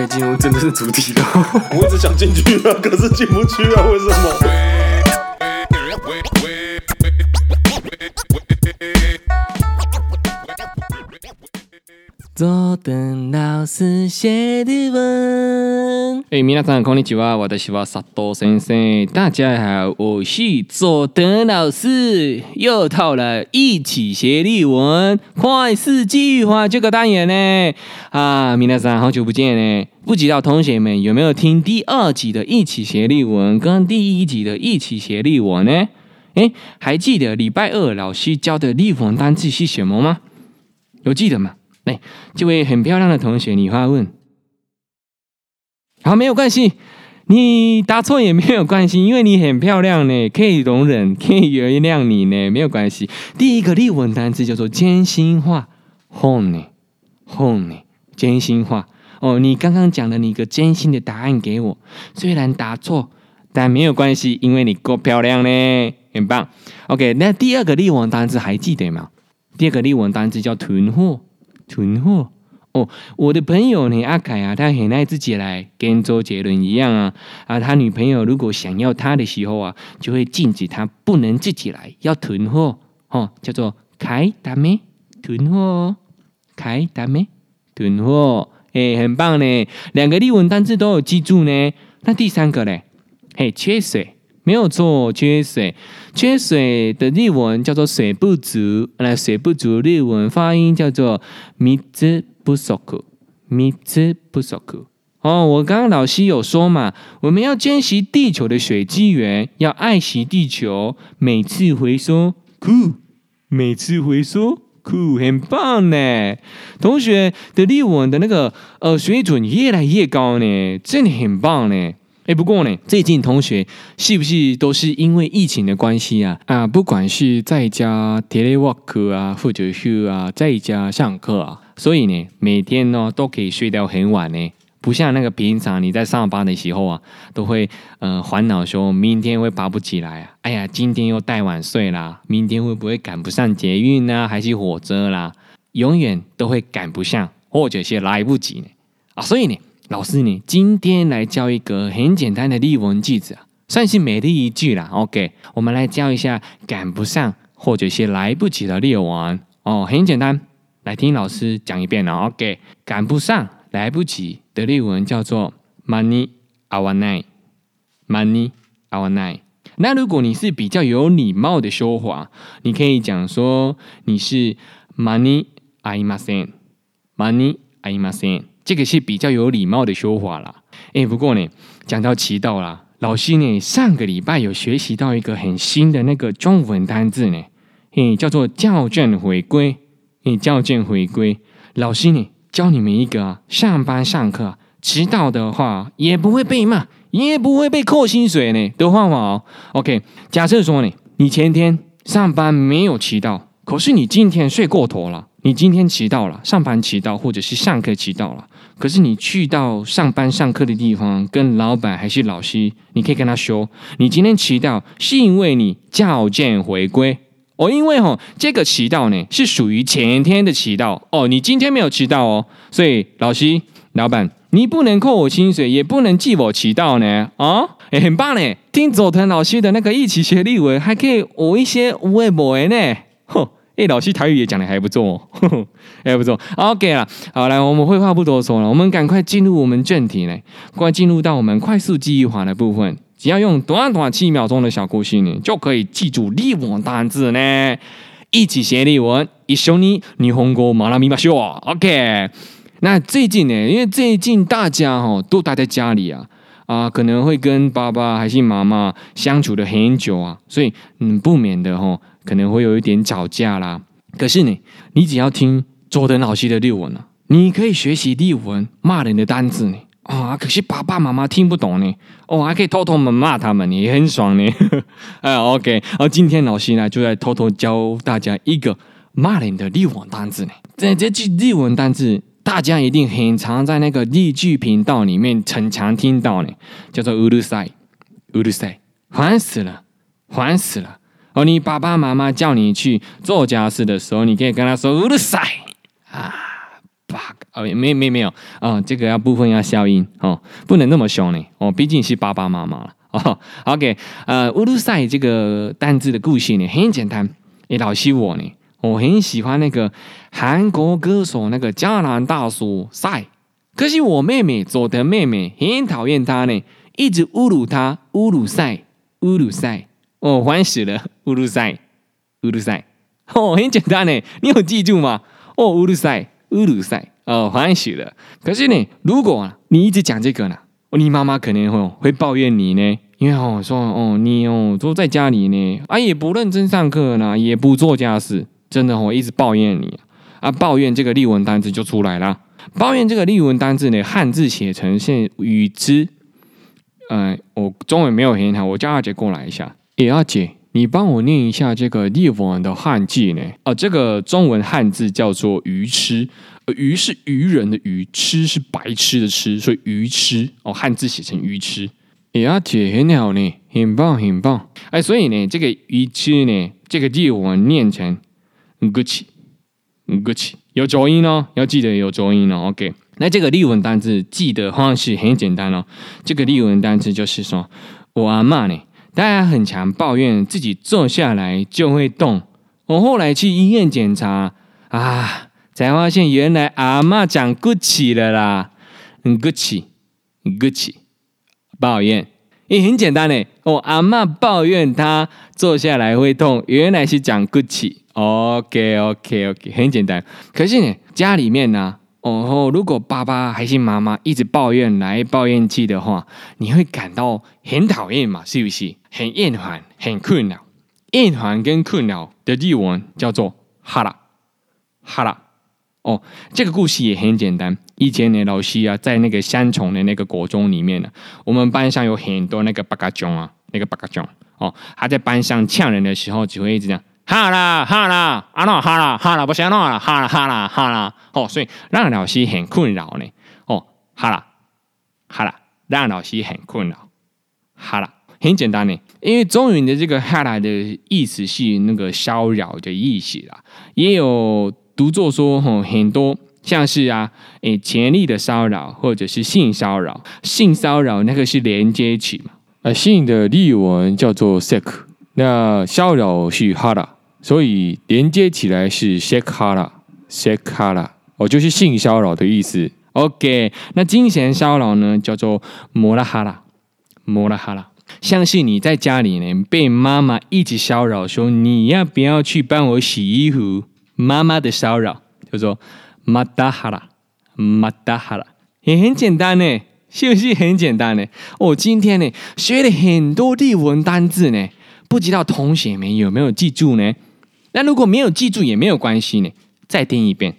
可以进入真正的主题了。我一直想进去啊，可是进不去啊，为什么？坐等老师写的文。哎，皆さんこんにちは，私は佐藤先生。大家好，我是佐藤老师。又到了一起学日文快速计划这个单元呢。啊，皆さん好久不见呢。不知道同学们有没有听第二集的一起学日文跟第一集的一起学日文呢？哎，还记得礼拜二老师教的日文单字是什么吗？有记得吗？哎，这位很漂亮的同学，你发问， 好，没有关系，你答错也没有关系，因为你很漂亮呢，可以容忍，可以原谅你呢，没有关系。第一个日文单词叫做真心话，hone，hone，真心话。哦，你刚刚讲了你一个真心的答案给我，虽然答错，但没有关系，因为你够漂亮呢，很棒。OK，那第二个日文单词还记得吗？第二个日文单词叫囤货。囤货哦，我的朋友呢，阿凯啊，他很爱自己来，跟周杰伦一样啊啊，他女朋友如果想要他的时候啊，就会禁止他不能自己来，要囤货哦，叫做开达咩囤货，开达咩囤货，哎，很棒呢，两个日文单字都有记住呢。那第三个呢，嘿，缺水。没有错，缺水，缺水的日文叫做水不足。那水不足日文发音叫做水不足，水不足。哦，我刚刚老师有说嘛，我们要珍惜地球的水资源，要爱惜地球，每次回收，酷，每次回收，酷，很棒呢。同学的日文的那个呃水准越来越高呢，真的很棒呢。哎，不过呢，最近同学是不是都是因为疫情的关系啊？啊，不管是在家 telework 啊，或者是啊在家上课啊，所以呢，每天呢都可以睡到很晚呢。不像那个平常你在上班的时候啊，都会呃烦恼说明天会爬不起来啊。哎呀，今天又太晚睡啦，明天会不会赶不上捷运呢？还是火车啦？永远都会赶不上，或者是来不及呢。啊，所以呢。老师，你今天来教一个很简单的日文句子啊，算是每日一句啦。OK，我们来教一下赶不上或者是来不及的日文哦，很简单，来听老师讲一遍了。OK，赶不上、来不及的日文叫做间に合わない，间に合わない。那如果你是比较有礼貌的说话，你可以讲说你是间に合いません，间に合いません。 这个是比较有礼貌的说法啦。哎，不过呢，讲到迟到啦，老师呢上个礼拜有学习到一个很新的那个中文单字呢，哎，叫做校正回归。哎，校正回归，老师呢教你们一个啊，上班上课迟到的话也不会被骂，也不会被扣薪水呢的方法哦。OK，假设说呢，你前天上班没有迟到，可是你今天睡过头了。你今天迟到了，上班迟到，或者是上课迟到了。可是你去到上班上课的地方，跟老板还是老师，你可以跟他说，你今天迟到是因为你校正回归哦，因为哦，这个迟到呢是属于前天的迟到哦，你今天没有迟到哦，所以老师、老板，你不能扣我薪水，也不能记我迟到呢啊，也、哦、很棒呢。听佐藤老师的那个一起学日文，还可以我一些微博呢，哼。哎，老师台语也讲得还不错哦，呵呵，还不错。OK 了，好，来，我们废话不多说了，我们赶快进入我们正题呢，快进入到我们快速记忆法的部分。只要用短短七秒钟的小故事呢，就可以记住日文单字呢。一起学日文，一绪に日本语学びましょう。OK，那最近呢，因为最近大家哈都待在家里啊啊，可能会跟爸爸还是妈妈相处的很久啊，所以嗯，不免的哈。 可能会有一点吵架啦，可是呢，你只要听佐藤老师的日文呢，你可以学习日文骂人的单字呢。啊，可是爸爸妈妈听不懂呢，哦，还可以偷偷们骂他们，也很爽呢。哎，OK，而今天老师呢，就来偷偷教大家一个骂人的日文单字呢。这这句日文单字，大家一定很常在那个日剧频道里面常常听到呢，叫做“うるさい”，“うるさい”，烦死了，烦死了。 ”哦，你爸爸妈妈叫你去做家事的时候，你可以跟他说“うるさい”啊，爸， 哦，没没没有啊、哦，这个要部分要消音哦，不能那么凶呢哦，毕竟是爸爸妈妈了哦。OK，呃，乌鲁塞这个单字的故事呢很简单，诶，老师我呢，我很喜欢那个韩国歌手那个江南大叔赛，可是我妹妹佐德妹妹很讨厌他呢，一直侮辱他乌鲁塞乌鲁塞， 哦，烦死了乌鲁塞乌鲁塞，哦，很简单呢，你有记住吗？哦，乌鲁塞。乌鲁塞哦，欢喜了。可是呢，如果你一直讲这个呢，你妈妈可能会会抱怨你呢，因为哦说哦你哦都在家里呢，啊也不认真上课呢，也不做家事，真的哦一直抱怨你啊，抱怨这个例文单词就出来了。抱怨这个例文单词呢，汉字写成是与之，嗯、我中文没有很好，我叫阿姐过来一下，也阿姐。你帮我念一下这个例文的汉字呢？哦，这个中文汉字叫做“愚痴”，愚是愚人的愚，痴是白痴的痴，所以愚痴哦，汉字写成愚痴。哎呀，姐很好呢，很棒很棒。哎，所以呢，这个愚痴呢，这个例文念成“ “gucci gucci”，”，有浊音哦，要记得有浊音哦。OK，那这个例文单词记的方式很简单哦。这个例文单词就是说，我阿嬷呢。大家很常抱怨自己坐下来就会动。我后来去医院检查啊，才发现原来阿嬷长骨气了啦。嗯，骨气，骨气，抱怨也很简单嘞。我阿嬷抱怨她坐下来会痛，原来是长骨气。OK，OK，OK，很简单。可是呢，家里面呢？哦，如果爸爸还是妈妈一直抱怨来抱怨去的话，你会感到很讨厌嘛？是不是？很厌烦，很困扰。厌烦跟困扰的日文叫做哈拉哈拉。哦，这个故事也很简单。以前呢，老师啊，在那个三重的那个国中里面呢，我们班上有很多那个八嘎囧啊，那个八嘎囧哦，他在班上呛人的时候，只会一直这样。哈啦哈啦，啊喏哈啦哈啦，不行喏啦哈啦哈啦哈啦，哦，所以让老师很困扰呢。哦，哈啦哈啦，让老师很困扰。哈啦，很简单呢，因为中文的这个哈啦的意思是那个骚扰的意思啦，也有读作说吼很多像是啊，诶，权力的骚扰或者是性骚扰，性骚扰那个是连接词嘛，呃，性的例文叫做 sex，那骚扰是哈啦。所以连接起来是 sekhara，sekhara，哦，就是性骚扰的意思。OK，那精神骚扰呢，叫做摩拉哈拉，摩拉哈拉。像是你在家里呢，被妈妈一直骚扰，说你要不要去帮我洗衣服？妈妈的骚扰叫做马达哈拉，马达哈拉，也很简单呢，是不是很简单呢？我今天呢学了很多例文单字呢，不知道同学们有没有记住呢？那如果没有记住也没有关系呢，再听一遍，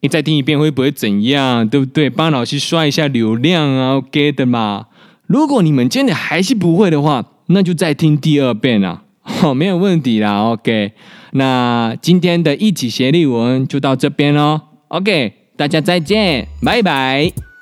你再听一遍会不会怎样？对不对？帮老师刷一下流量啊，OK 的嘛。如果你们真的还是不会的话，那就再听第二遍啊，好，没有问题啦，OK。那今天的一起学例文就到这边喽，OK，大家再见，拜拜。